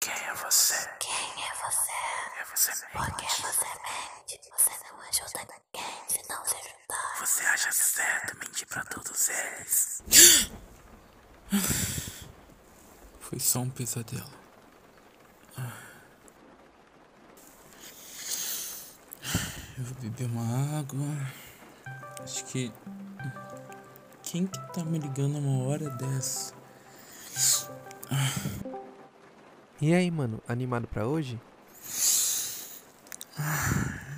Quem é você? Quem é você? É você Por que você mente? Você não ajuda ninguém se não se ajudar. Você acha certo mentir pra todos eles? Foi só um pesadelo. Eu vou beber uma água. Acho que. Quem que tá me ligando uma hora dessa? E aí, mano, animado pra hoje?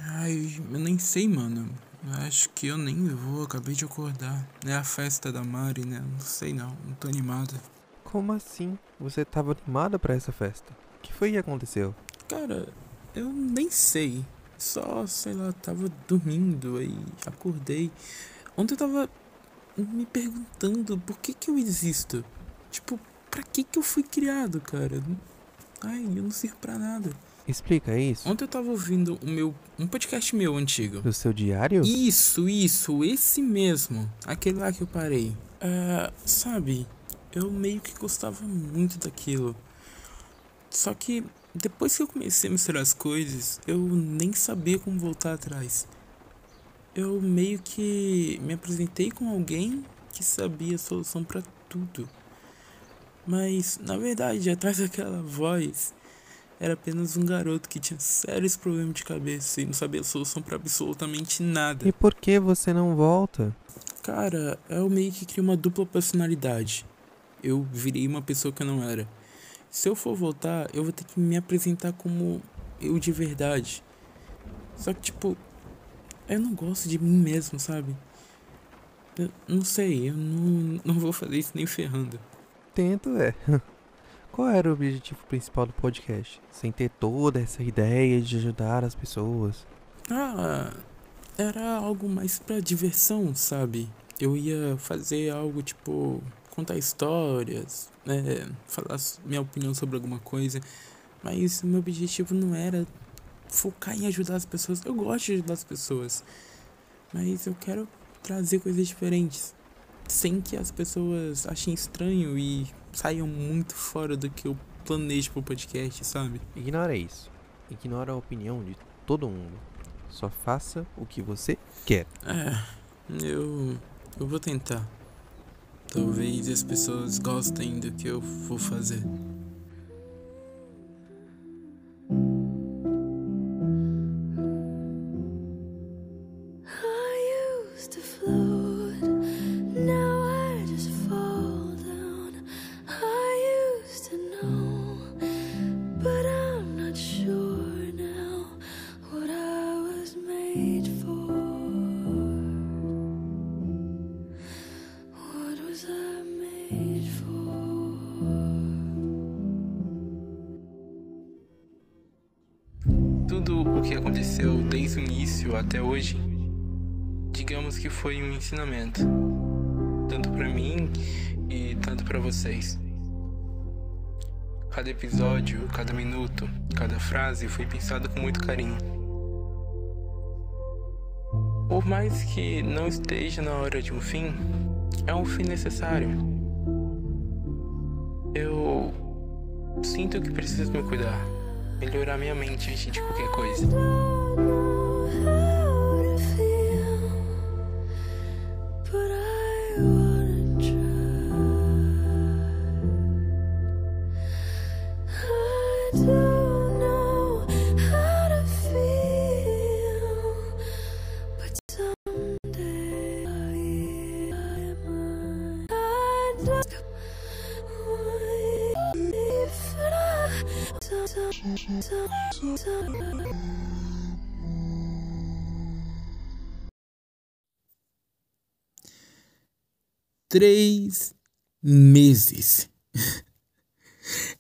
Ai, eu nem sei, mano. Eu acho que eu nem vou, acabei de acordar. É a festa da Mari, né? Não sei não, não tô animado. Como assim? Você tava animado pra essa festa? O que foi que aconteceu? Cara, eu nem sei. Só, sei lá, tava dormindo aí, acordei. Ontem eu tava me perguntando por que que eu existo. Tipo, pra que que eu fui criado, cara? Ai, eu não sirvo pra nada. Explica isso. Ontem eu tava ouvindo o meu, um podcast meu antigo. Do seu diário? Isso, isso, esse mesmo. Aquele lá que eu parei. Ah, sabe, eu meio que gostava muito daquilo. Só que depois que eu comecei a misturar as coisas, eu nem sabia como voltar atrás. Eu meio que me apresentei com alguém que sabia a solução pra tudo. Mas, na verdade, atrás daquela voz, era apenas um garoto que tinha sérios problemas de cabeça e não sabia a solução pra absolutamente nada. E por que você não volta? Cara, eu meio que criei uma dupla personalidade. Eu virei uma pessoa que eu não era. Se eu for voltar, eu vou ter que me apresentar como eu de verdade. Só que, tipo, eu não gosto de mim mesmo, sabe? Eu não sei, eu não, não vou fazer isso nem ferrando. Tento, é. Qual era o objetivo principal do podcast? Sem ter toda essa ideia de ajudar as pessoas. Ah, era algo mais pra diversão, sabe? Eu ia fazer algo tipo contar histórias, né, falar minha opinião sobre alguma coisa, mas meu objetivo não era focar em ajudar as pessoas. Eu gosto de ajudar as pessoas, mas eu quero trazer coisas diferentes, sem que as pessoas achem estranho e saiam muito fora do que eu planejo pro podcast, sabe? Ignora isso. Ignora a opinião de todo mundo. Só faça o que você quer. É, eu. Eu vou tentar. Talvez as pessoas gostem do que eu vou fazer. Tudo o que aconteceu desde o início até hoje, digamos que foi um ensinamento. Tanto pra mim e tanto pra vocês. Cada episódio, cada minuto, cada frase foi pensado com muito carinho. Por mais que não esteja na hora de um fim, é um fim necessário. Eu sinto que preciso me cuidar, melhorar minha mente antes de qualquer coisa. Três meses.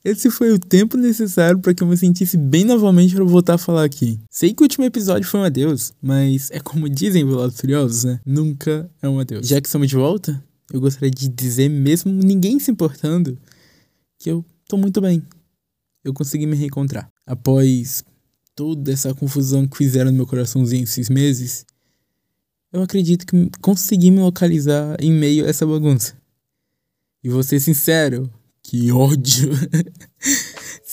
Esse foi o tempo necessário para que eu me sentisse bem novamente para voltar a falar aqui. Sei que o último episódio foi um adeus, mas é como dizem Velozes e Furiosos, né? Nunca é um adeus. Já que estamos de volta, eu gostaria de dizer, mesmo ninguém se importando, que eu tô muito bem. Eu consegui me reencontrar. Após toda essa confusão que fizeram no meu coraçãozinho esses meses, eu acredito que consegui me localizar em meio a essa bagunça. E vou ser sincero, que ódio.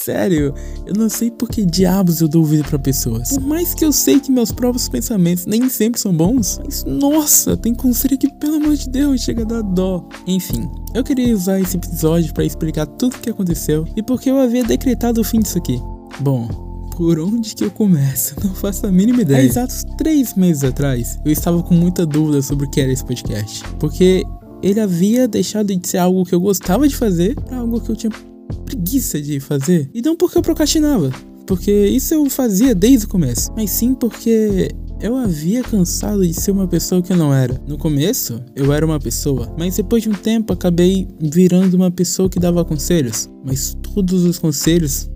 Sério, eu não sei por que diabos eu dou ouvido pra pessoas. Por mais que eu sei que meus próprios pensamentos nem sempre são bons, mas nossa, tem conselho que, pelo amor de Deus, chega a dar dó. Enfim, eu queria usar esse episódio para explicar tudo o que aconteceu e porque eu havia decretado o fim disso aqui. Bom, por onde que eu começo? Não faço a mínima ideia. Há exatos três meses atrás, eu estava com muita dúvida sobre o que era esse podcast. Porque ele havia deixado de ser algo que eu gostava de fazer para algo que eu tinha preguiça de fazer. E não porque eu procrastinava, porque isso eu fazia desde o começo, mas sim porque eu havia cansado de ser uma pessoa que eu não era. No começo, eu era uma pessoa, mas depois de um tempo acabei virando uma pessoa que dava conselhos. Mas todos os conselhos,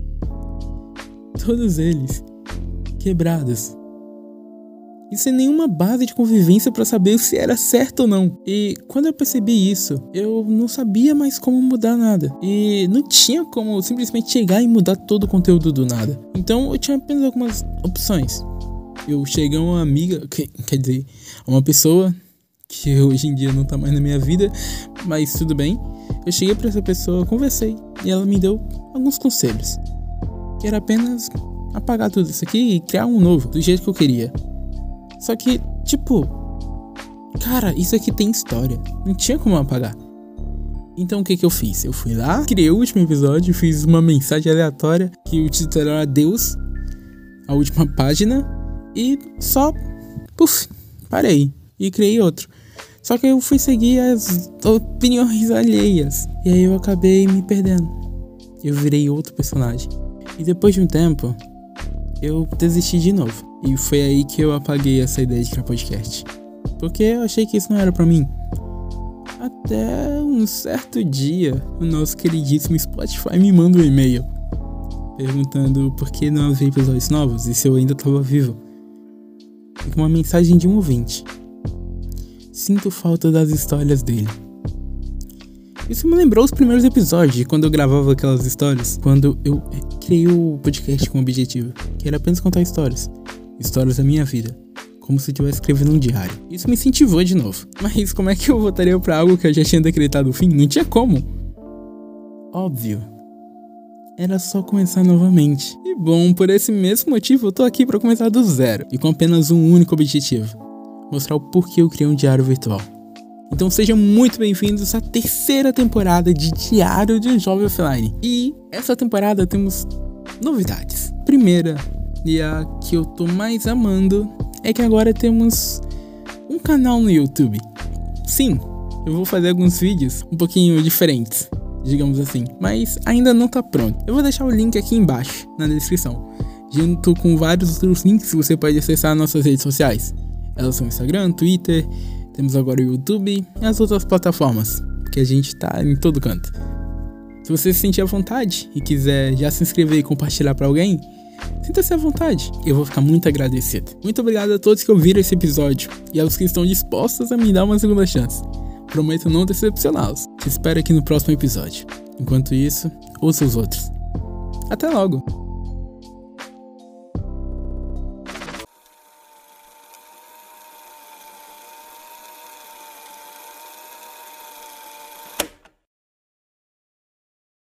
todos eles, quebrados e sem nenhuma base de convivência para saber se era certo ou não. E quando eu percebi isso, eu não sabia mais como mudar nada. E não tinha como simplesmente chegar e mudar todo o conteúdo do nada. Então eu tinha apenas algumas opções. Eu cheguei a uma amiga, que, quer dizer, a uma pessoa que hoje em dia não tá mais na minha vida, mas tudo bem. Eu cheguei para essa pessoa, conversei e ela me deu alguns conselhos. Que era apenas apagar tudo isso aqui e criar um novo, do jeito que eu queria. Só que, tipo, cara, isso aqui tem história. Não tinha como apagar. Então o que que eu fiz? Eu fui lá, criei o último episódio, fiz uma mensagem aleatória que o título era Deus, a última página, e só, puf, parei e criei outro. Só que eu fui seguir as opiniões alheias e aí eu acabei me perdendo. Eu virei outro personagem. E depois de um tempo, eu desisti de novo. E foi aí que eu apaguei essa ideia de criar podcast. Porque eu achei que isso não era para mim. Até um certo dia, o nosso queridíssimo Spotify me manda um e-mail perguntando por que não havia episódios novos e se eu ainda estava vivo. E uma mensagem de um ouvinte. Sinto falta das histórias dele. Isso me lembrou os primeiros episódios, quando eu gravava aquelas histórias, quando eu criei o podcast com o objetivo, que era apenas contar histórias. Histórias da minha vida. Como se eu estivesse escrevendo um diário. Isso me incentivou de novo. Mas como é que eu voltaria para algo que eu já tinha decretado o fim? Não tinha como. Óbvio. Era só começar novamente. E bom, por esse mesmo motivo eu tô aqui para começar do zero. E com apenas um único objetivo. Mostrar o porquê eu criei um diário virtual. Então sejam muito bem-vindos à terceira temporada de Diário de um Jovem Offline. E essa temporada temos novidades. Primeira, e a que eu tô mais amando, é que agora temos um canal no YouTube. Sim, eu vou fazer alguns vídeos um pouquinho diferentes, digamos assim, mas ainda não tá pronto. Eu vou deixar o link aqui embaixo na descrição, junto com vários outros links que você pode acessar nossas redes sociais. Elas são Instagram, Twitter, temos agora o YouTube e as outras plataformas, que a gente tá em todo canto. Se você se sentir à vontade e quiser já se inscrever e compartilhar para alguém, sinta-se à vontade. Eu vou ficar muito agradecido. Muito obrigado a todos que ouviram esse episódio e aos que estão dispostos a me dar uma segunda chance. Prometo não decepcioná-los. Te espero aqui no próximo episódio. Enquanto isso, ouça os outros. Até logo!